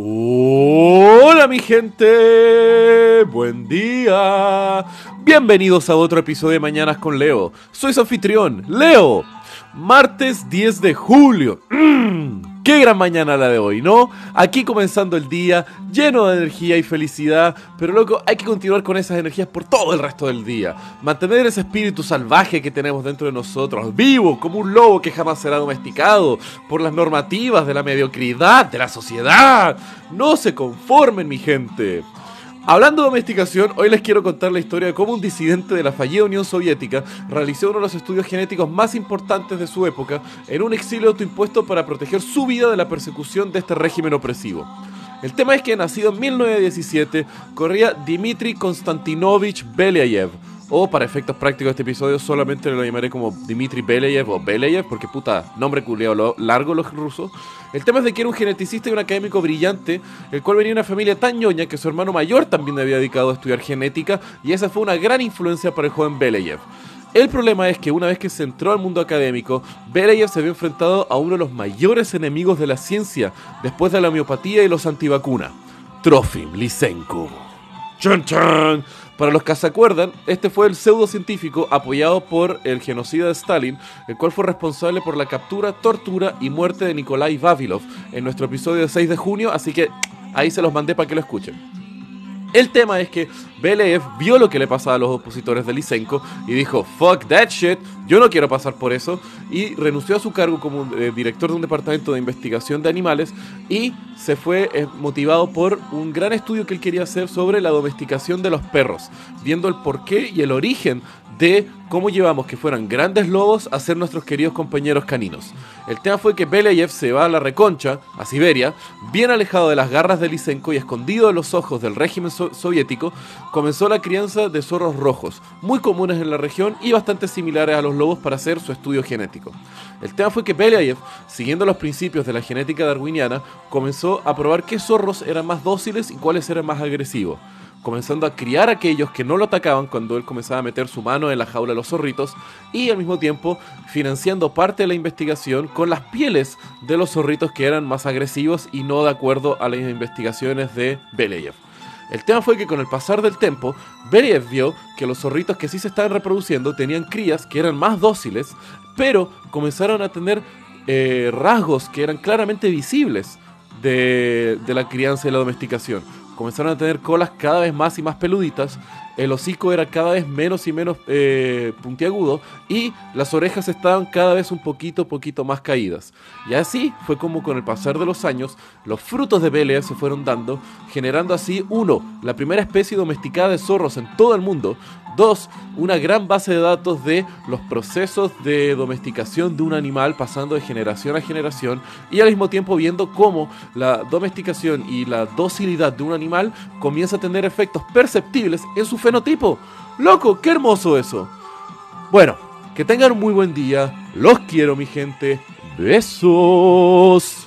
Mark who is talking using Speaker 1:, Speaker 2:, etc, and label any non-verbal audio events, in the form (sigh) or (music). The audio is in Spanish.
Speaker 1: Hola mi gente, buen día. Bienvenidos a otro episodio de Mañanas con Leo. Soy su anfitrión, Leo. Martes 10 de julio. (clears throat) qué gran mañana la de hoy, ¿no? Aquí comenzando el día, lleno de energía y felicidad, pero loco, hay que continuar con esas energías por todo el resto del día. Mantener ese espíritu salvaje que tenemos dentro de nosotros, vivo como un lobo que jamás será domesticado por las normativas de la mediocridad de la sociedad. No se conformen, mi gente. Hablando de domesticación, hoy les quiero contar la historia de cómo un disidente de la fallida Unión Soviética realizó uno de los estudios genéticos más importantes de su época en un exilio autoimpuesto para proteger su vida de la persecución de este régimen opresivo. El tema es que nacido en 1917 corría Dmitry Konstantinovich Belyayev, o para efectos prácticos de este episodio solamente lo llamaré como Dmitry Beleyev o Beleyev, porque puta, nombre culiado largo los rusos. El tema es de que era un geneticista y un académico brillante, el cual venía de una familia tan ñoña que su hermano mayor también había dedicado a estudiar genética, y esa fue una gran influencia para el joven Beleyev. El problema es que una vez que se entró al mundo académico, Beleyev se había enfrentado a uno de los mayores enemigos de la ciencia, después de la homeopatía y los antivacunas, Trofim Lysenko. ¡Chan, chan! Para los que se acuerdan, este fue el pseudocientífico apoyado por el genocida de Stalin, el cual fue responsable por la captura, tortura y muerte de Nikolai Vavilov en nuestro episodio de 6 de junio, así que ahí se los mandé para que lo escuchen. El tema es que Belev vio lo que le pasaba a los opositores de Lysenko y dijo, fuck that shit, yo no quiero pasar por eso, y renunció a su cargo como eh, director de un departamento de investigación de animales y se fue eh, motivado por un gran estudio que él quería hacer sobre la domesticación de los perros, viendo el porqué y el origen de cómo llevamos que fueran grandes lobos a ser nuestros queridos compañeros caninos. El tema fue que Beleyev se va a la reconcha, a Siberia, bien alejado de las garras de Lysenko y escondido de los ojos del régimen soviético, comenzó la crianza de zorros rojos, muy comunes en la región y bastante similares a los lobos para hacer su estudio genético. El tema fue que Beleyev, siguiendo los principios de la genética darwiniana, comenzó a probar qué zorros eran más dóciles y cuáles eran más agresivos comenzando a criar a aquellos que no lo atacaban cuando él comenzaba a meter su mano en la jaula de los zorritos y al mismo tiempo financiando parte de la investigación con las pieles de los zorritos que eran más agresivos y no de acuerdo a las investigaciones de Beleyev. El tema fue que con el pasar del tiempo, Beleyev vio que los zorritos que sí se estaban reproduciendo tenían crías que eran más dóciles, pero comenzaron a tener eh, rasgos que eran claramente visibles de, de la crianza y la domesticación comenzaron a tener colas cada vez más y más peluditas, el hocico era cada vez menos y menos eh, puntiagudo y las orejas estaban cada vez un poquito, poquito más caídas. Y así fue como con el pasar de los años los frutos de Belea se fueron dando, generando así, uno, la primera especie domesticada de zorros en todo el mundo, Dos, una gran base de datos de los procesos de domesticación de un animal pasando de generación a generación y al mismo tiempo viendo cómo la domesticación y la docilidad de un animal comienza a tener efectos perceptibles en su fenotipo. ¡Loco! ¡Qué hermoso eso! Bueno, que tengan un muy buen día. Los quiero, mi gente. Besos.